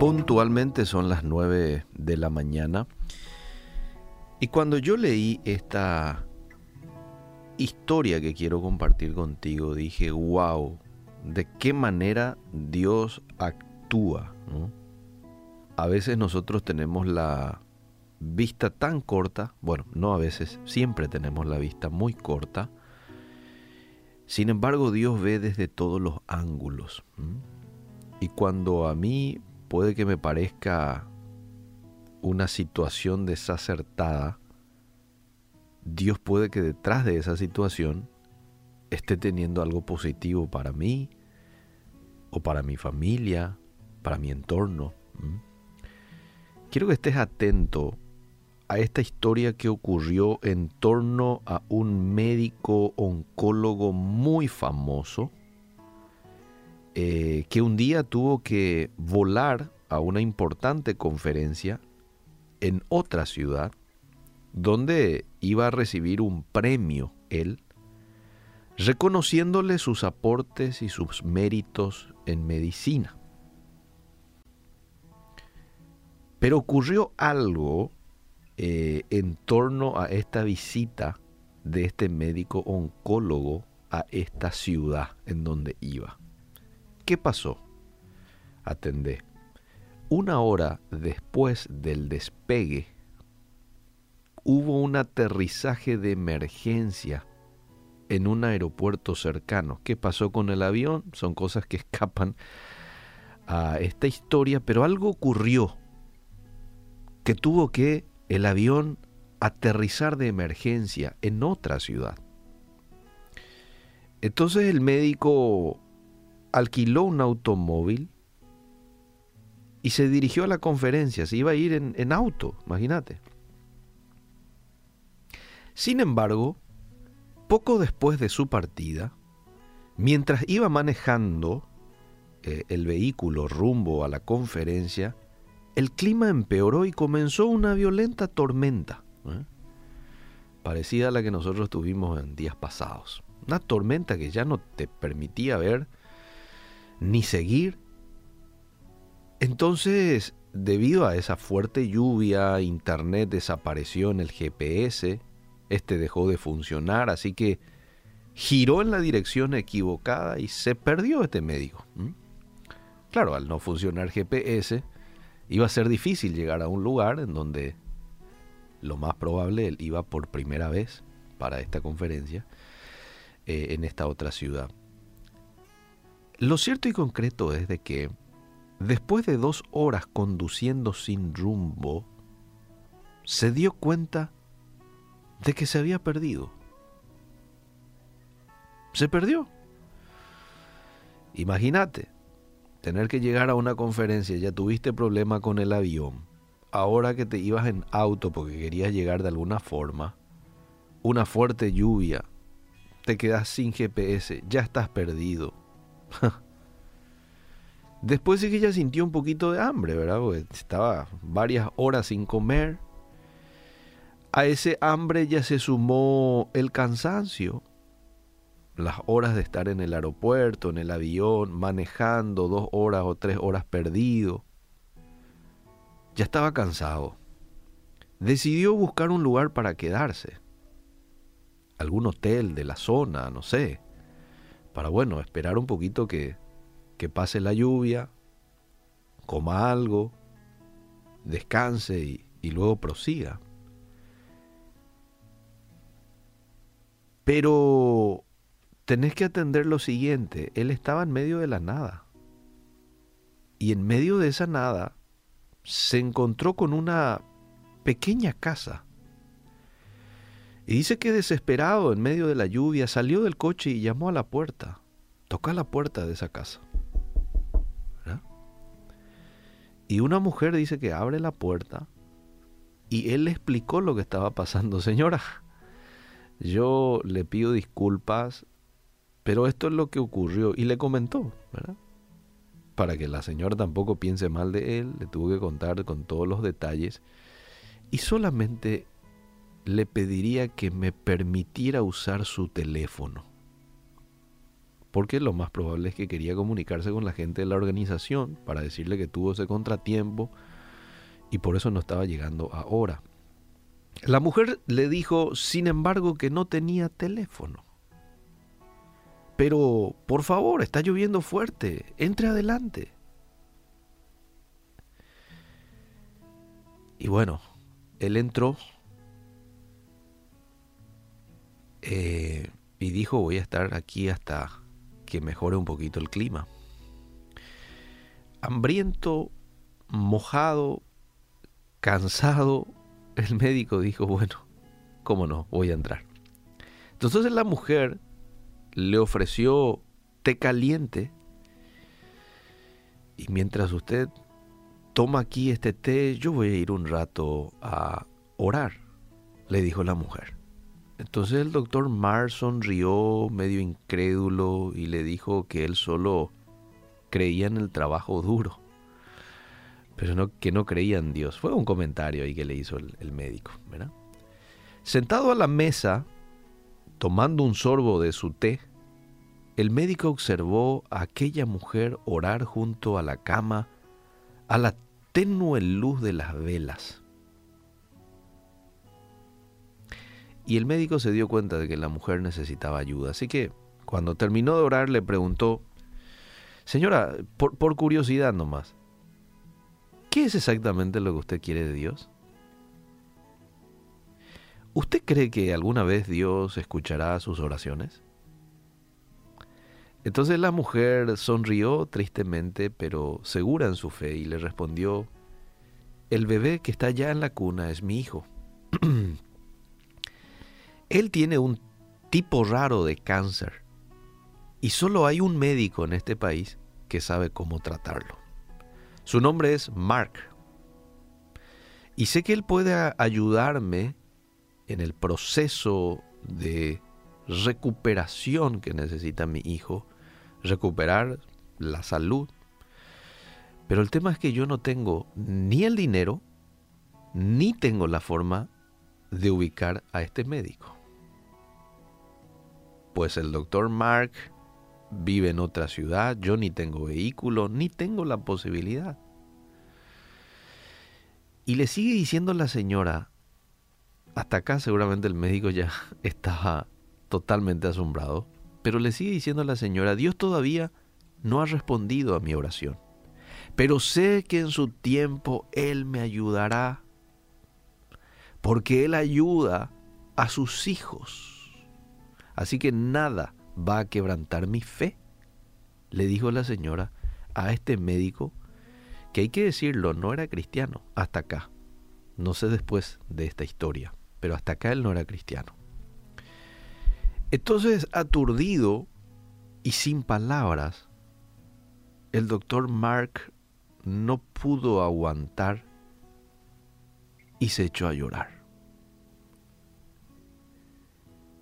Puntualmente son las 9 de la mañana. Y cuando yo leí esta historia que quiero compartir contigo, dije, wow, de qué manera Dios actúa. A veces nosotros tenemos la vista tan corta, bueno, no a veces, siempre tenemos la vista muy corta. Sin embargo, Dios ve desde todos los ángulos. Y cuando a mí puede que me parezca una situación desacertada, Dios puede que detrás de esa situación esté teniendo algo positivo para mí o para mi familia, para mi entorno. Quiero que estés atento a esta historia que ocurrió en torno a un médico oncólogo muy famoso eh, que un día tuvo que volar a una importante conferencia en otra ciudad donde iba a recibir un premio él, reconociéndole sus aportes y sus méritos en medicina. Pero ocurrió algo eh, en torno a esta visita de este médico oncólogo a esta ciudad en donde iba. ¿Qué pasó? Atendé. Una hora después del despegue hubo un aterrizaje de emergencia en un aeropuerto cercano. ¿Qué pasó con el avión? Son cosas que escapan a esta historia, pero algo ocurrió que tuvo que el avión aterrizar de emergencia en otra ciudad. Entonces el médico alquiló un automóvil y se dirigió a la conferencia. Se iba a ir en, en auto, imagínate. Sin embargo, poco después de su partida, mientras iba manejando eh, el vehículo rumbo a la conferencia, el clima empeoró y comenzó una violenta tormenta, ¿eh? parecida a la que nosotros tuvimos en días pasados. Una tormenta que ya no te permitía ver ni seguir. Entonces, debido a esa fuerte lluvia, Internet desapareció en el GPS, este dejó de funcionar, así que giró en la dirección equivocada y se perdió este médico. Claro, al no funcionar GPS, iba a ser difícil llegar a un lugar en donde lo más probable él iba por primera vez para esta conferencia eh, en esta otra ciudad. Lo cierto y concreto es de que después de dos horas conduciendo sin rumbo, se dio cuenta de que se había perdido. Se perdió. Imagínate, tener que llegar a una conferencia, ya tuviste problema con el avión, ahora que te ibas en auto porque querías llegar de alguna forma, una fuerte lluvia, te quedas sin GPS, ya estás perdido. Después sí que ella sintió un poquito de hambre, ¿verdad? Estaba varias horas sin comer a ese hambre ya se sumó el cansancio, las horas de estar en el aeropuerto, en el avión, manejando dos horas o tres horas perdido. Ya estaba cansado. Decidió buscar un lugar para quedarse. Algún hotel de la zona, no sé. Para, bueno, esperar un poquito que, que pase la lluvia, coma algo, descanse y, y luego prosiga. Pero tenés que atender lo siguiente, él estaba en medio de la nada. Y en medio de esa nada se encontró con una pequeña casa. Y dice que desesperado en medio de la lluvia salió del coche y llamó a la puerta. Toca la puerta de esa casa. Y una mujer dice que abre la puerta y él le explicó lo que estaba pasando. Señora, yo le pido disculpas, pero esto es lo que ocurrió y le comentó, ¿verdad? Para que la señora tampoco piense mal de él, le tuvo que contar con todos los detalles y solamente le pediría que me permitiera usar su teléfono porque lo más probable es que quería comunicarse con la gente de la organización para decirle que tuvo ese contratiempo y por eso no estaba llegando ahora. La mujer le dijo, sin embargo, que no tenía teléfono. Pero, por favor, está lloviendo fuerte, entre adelante. Y bueno, él entró eh, y dijo, voy a estar aquí hasta que mejore un poquito el clima. Hambriento, mojado, cansado, el médico dijo, bueno, cómo no, voy a entrar. Entonces la mujer le ofreció té caliente y mientras usted toma aquí este té, yo voy a ir un rato a orar, le dijo la mujer. Entonces el doctor Marr sonrió medio incrédulo y le dijo que él solo creía en el trabajo duro pero no, que no creía en Dios. Fue un comentario ahí que le hizo el, médico. Sentado a la mesa, tomando un sorbo de su té, el médico observó a aquella mujer orar junto a la cama a la tenue luz de las velas. Y el médico se dio cuenta de que la mujer necesitaba ayuda. Así que cuando terminó de orar le preguntó, Señora, por, curiosidad nomás, ¿Qué es exactamente lo que usted quiere de Dios? ¿Usted cree que alguna vez Dios escuchará sus oraciones? Entonces la mujer sonrió tristemente, pero segura en su fe, y le respondió, el bebé que está ya en la cuna es mi hijo. Él tiene un tipo raro de cáncer, y solo hay un médico en este país que sabe cómo tratarlo. Su nombre es Mark. Y sé que él puede ayudarme en el proceso de recuperación que necesita mi hijo, recuperar la salud. Pero el tema es que yo no tengo ni el dinero, ni tengo la forma de ubicar a este médico. Pues el doctor Mark vive en otra ciudad, yo ni tengo vehículo, ni tengo la posibilidad. Y le sigue diciendo la señora, hasta acá seguramente el médico ya estaba totalmente asombrado, pero le sigue diciendo la señora, Dios todavía no ha respondido a mi oración, pero sé que en su tiempo Él me ayudará, porque Él ayuda a sus hijos. Así que nada va a quebrantar mi fe, le dijo la señora a este médico, que hay que decirlo, no era cristiano hasta acá. No sé después de esta historia, pero hasta acá él no era cristiano. Entonces, aturdido y sin palabras, el doctor Mark no pudo aguantar y se echó a llorar.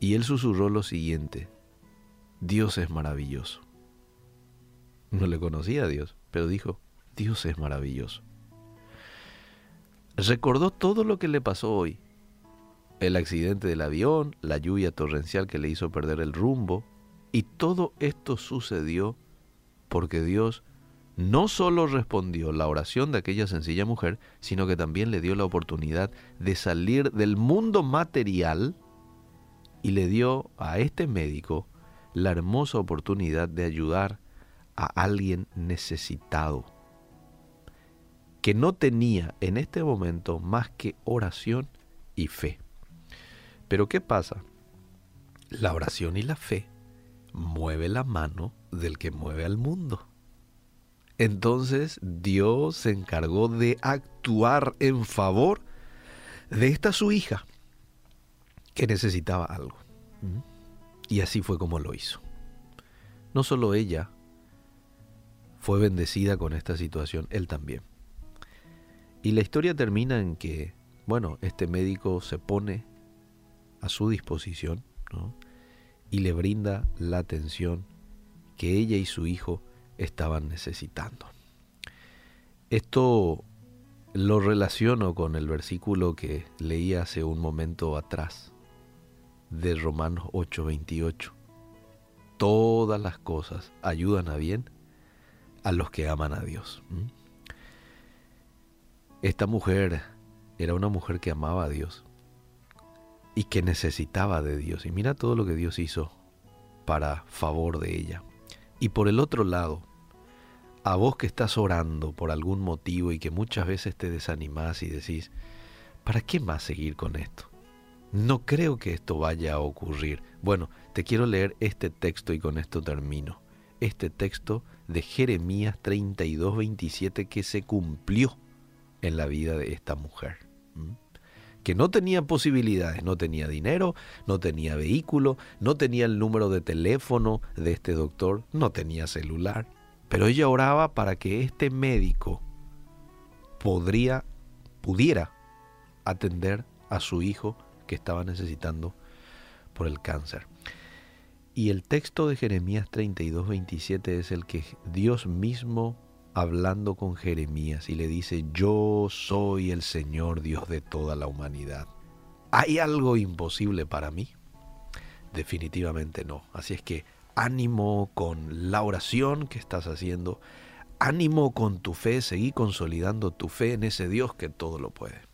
Y él susurró lo siguiente, Dios es maravilloso. No le conocía a Dios, pero dijo, Dios es maravilloso. Recordó todo lo que le pasó hoy. El accidente del avión, la lluvia torrencial que le hizo perder el rumbo. Y todo esto sucedió porque Dios no solo respondió la oración de aquella sencilla mujer, sino que también le dio la oportunidad de salir del mundo material y le dio a este médico la hermosa oportunidad de ayudar a alguien necesitado, que no tenía en este momento más que oración y fe. Pero ¿qué pasa? La oración y la fe mueve la mano del que mueve al mundo. Entonces Dios se encargó de actuar en favor de esta su hija que necesitaba algo. Y así fue como lo hizo. No solo ella fue bendecida con esta situación, él también. Y la historia termina en que, bueno, este médico se pone a su disposición y le brinda la atención que ella y su hijo estaban necesitando. Esto lo relaciono con el versículo que leí hace un momento atrás, de Romanos 8:28, todas las cosas ayudan a bien a los que aman a Dios. Esta mujer era una mujer que amaba a Dios y que necesitaba de Dios. Y mira todo lo que Dios hizo para favor de ella. Y por el otro lado, a vos que estás orando por algún motivo y que muchas veces te desanimás y decís, ¿para qué más seguir con esto? No creo que esto vaya a ocurrir. Bueno, te quiero leer este texto y con esto termino. Este texto de Jeremías 32, 27 que se cumplió en la vida de esta mujer. Que no tenía posibilidades, no tenía dinero, no tenía vehículo, no tenía el número de teléfono de este doctor, no tenía celular. Pero ella oraba para que este médico podría, pudiera atender a su hijo que estaba necesitando por el cáncer. Y el texto de Jeremías 32, 27 es el que Dios mismo hablando con Jeremías y le dice, yo soy el Señor Dios de toda la humanidad. ¿Hay algo imposible para mí? Definitivamente no. Así es que ánimo con la oración que estás haciendo, ánimo con tu fe, seguí consolidando tu fe en ese Dios que todo lo puede.